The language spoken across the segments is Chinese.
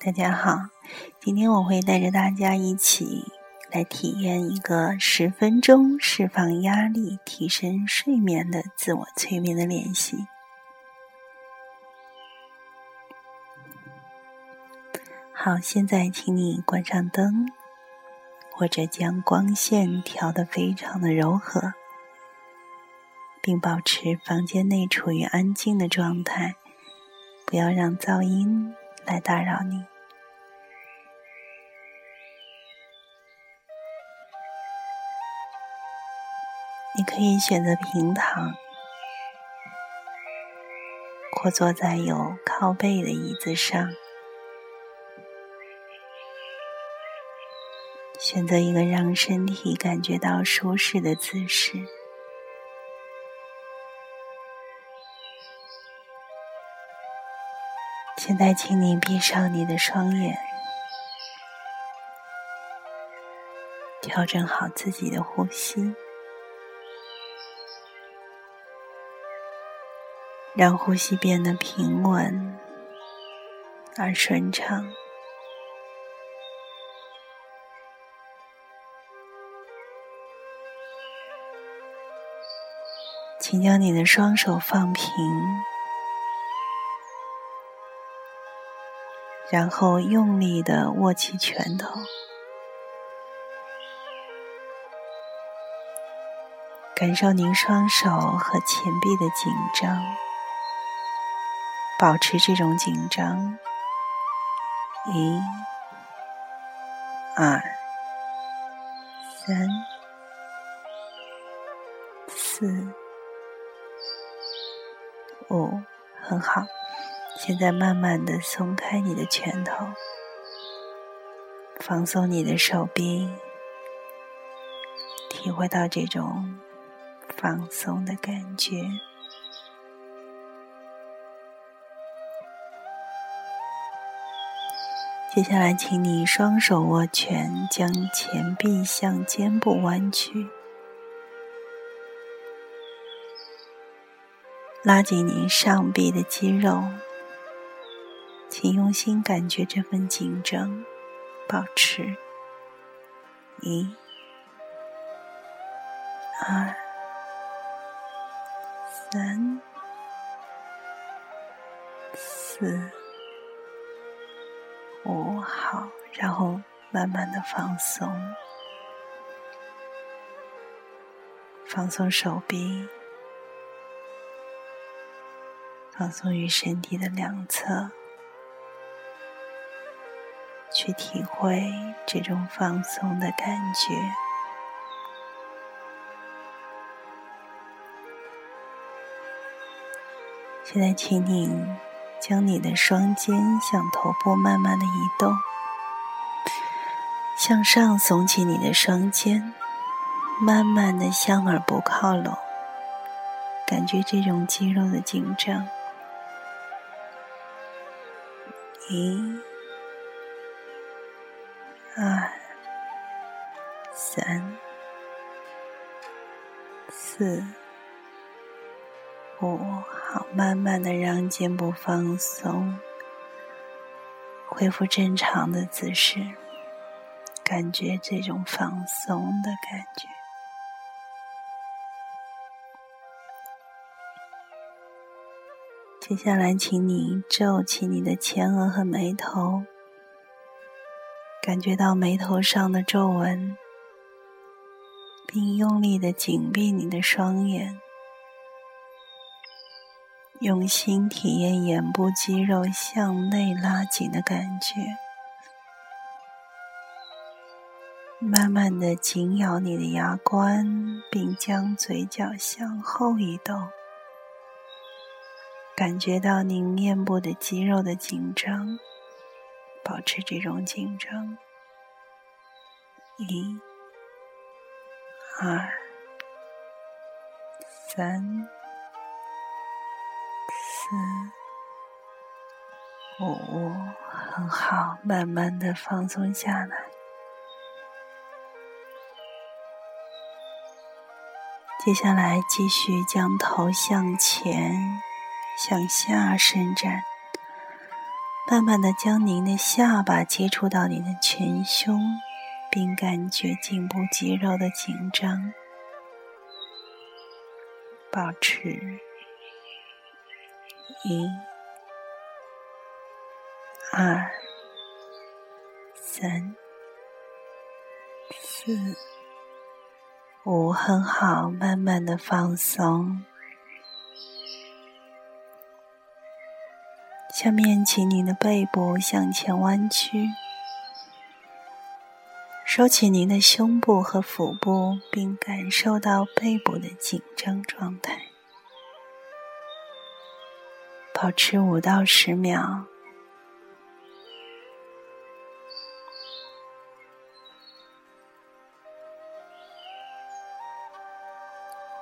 大家好，今天我会带着大家一起来体验一个十分钟释放压力、提升睡眠的自我催眠的练习。好，现在请你关上灯，或者将光线调得非常的柔和，并保持房间内处于安静的状态，不要让噪音来打扰你。你可以选择平躺，或坐在有靠背的椅子上，选择一个让身体感觉到舒适的姿势。现在，请你闭上你的双眼，调整好自己的呼吸。让呼吸变得平稳而顺畅，请将你的双手放平，然后用力的握起拳头，感受您双手和前臂的紧张。保持这种紧张，一、二、三、四、五，很好。现在慢慢的松开你的拳头，放松你的手臂，体会到这种放松的感觉。接下来，请你双手握拳，将前臂向肩部弯曲，拉紧您上臂的肌肉，请用心感觉这份紧张，保持一、二、三、四。五好，然后慢慢的放松，放松手臂，放松于身体的两侧，去体会这种放松的感觉。现在，请你。将你的双肩向头部慢慢的移动，向上耸起你的双肩，慢慢的向耳部靠拢，感觉这种肌肉的紧张。一、二、三、四。五，好，慢慢的让肩部放松，恢复正常的姿势，感觉这种放松的感觉。接下来，请你皱起你的前额和眉头，感觉到眉头上的皱纹，并用力的紧闭你的双眼。用心体验眼部肌肉向内拉紧的感觉，慢慢的紧咬你的牙关，并将嘴角向后移动，感觉到你面部的肌肉的紧张，保持这种紧张。一、二、三。四、五，很好，慢慢的放松下来。接下来，继续将头向前、向下伸展，慢慢的将您的下巴接触到你的前胸，并感觉颈部肌肉的紧张。保持一、二、三、四、五，很好，慢慢的放松。下面，请您的背部向前弯曲，收起您的胸部和腹部，并感受到背部的紧张状态。保持五到十秒，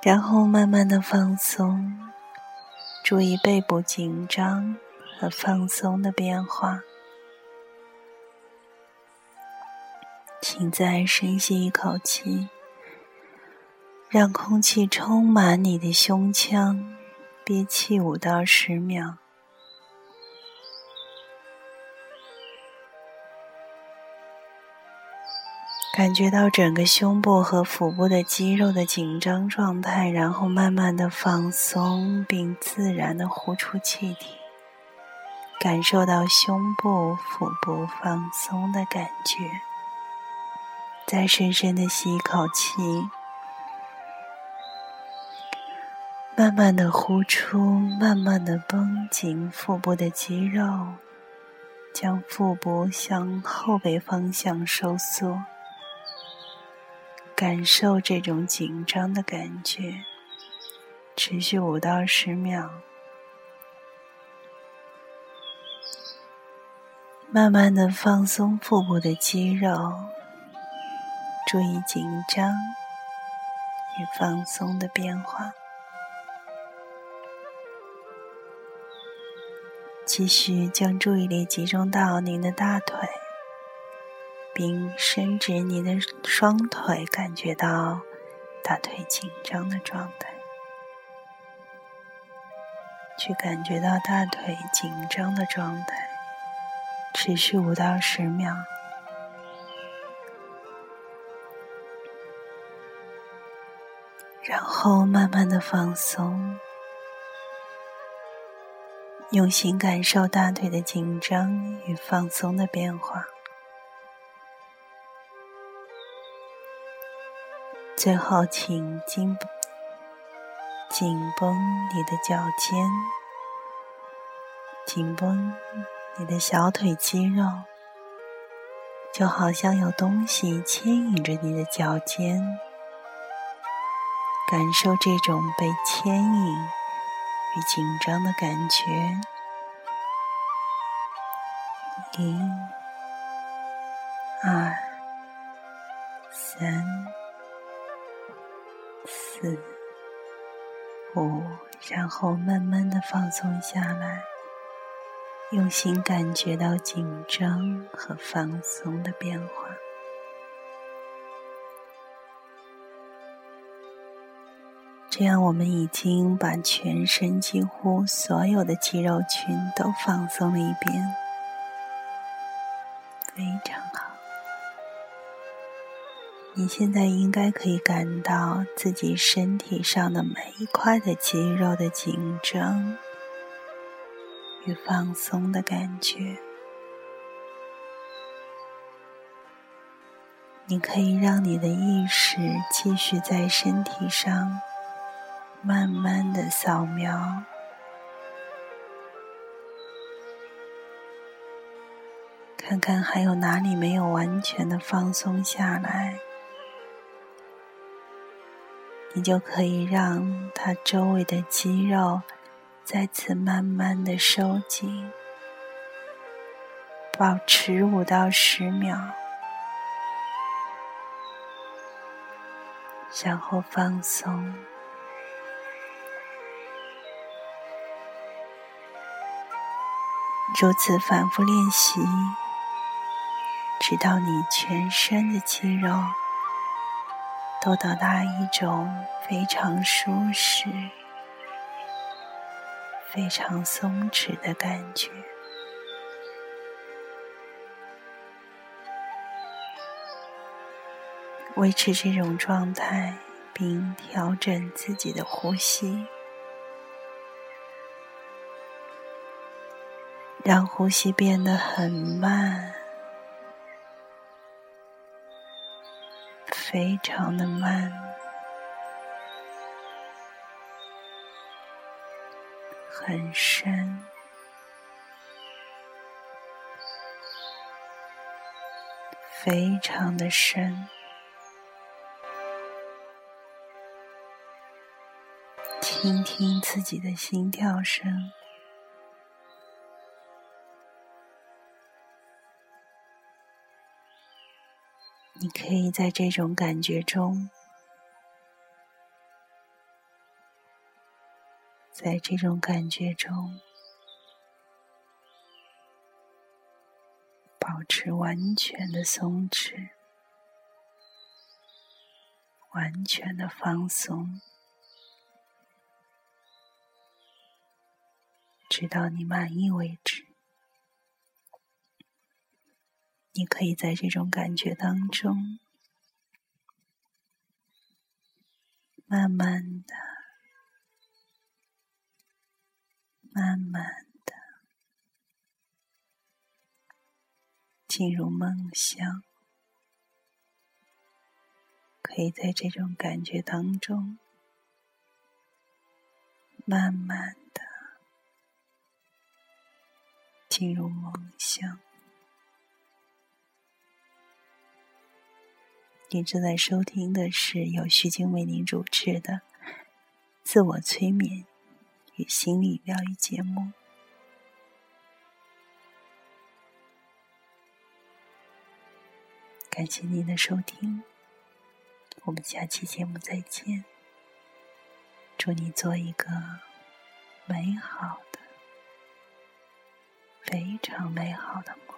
然后慢慢的放松，注意背部紧张。和放松的变化，请再深吸一口气，让空气充满你的胸腔，憋气五到十秒，感觉到整个胸部和腹部的肌肉的紧张状态，然后慢慢的放松，并自然的呼出气体。感受到胸部、腹部放松的感觉，再深深的吸一口气，慢慢的呼出，慢慢的绷紧腹部的肌肉，将腹部向后背方向收缩，感受这种紧张的感觉，持续五到十秒。慢慢的放松腹部的肌肉，注意紧张与放松的变化。继续将注意力集中到您的大腿，并伸直您的双腿，感觉到大腿紧张的状态，去感觉到大腿紧张的状态。持续五到十秒，然后慢慢的放松，用心感受大腿的紧张与放松的变化。最后，请紧紧绷你的脚尖，紧绷。你的小腿肌肉就好像有东西牵引着你的脚尖，感受这种被牵引与紧张的感觉。一、二、三、四、五，然后慢慢的放松下来。用心感觉到紧张和放松的变化，这样我们已经把全身几乎所有的肌肉群都放松了一遍，非常好。你现在应该可以感到自己身体上的每一块的肌肉的紧张。与放松的感觉，你可以让你的意识继续在身体上慢慢的扫描，看看还有哪里没有完全的放松下来，你就可以让它周围的肌肉。再次慢慢的收紧，保持五到十秒，然后放松。如此反复练习，直到你全身的肌肉都到达一种非常舒适。非常松弛的感觉。维持这种状态并调整自己的呼吸让呼吸变得很慢非常的慢。很深。非常的深，听听自己的心跳声，你可以在这种感觉中，在这种感觉中。保持完全的松弛，完全的放松，直到你满意为止。你可以在这种感觉当中，慢慢的、慢慢的。进入梦乡，可以在这种感觉当中，慢慢的进入梦乡。你正在收听的是由徐静为您主持的自我催眠与心理疗愈节目。感谢您的收听，我们下期节目再见。祝你做一个美好的、非常美好的梦。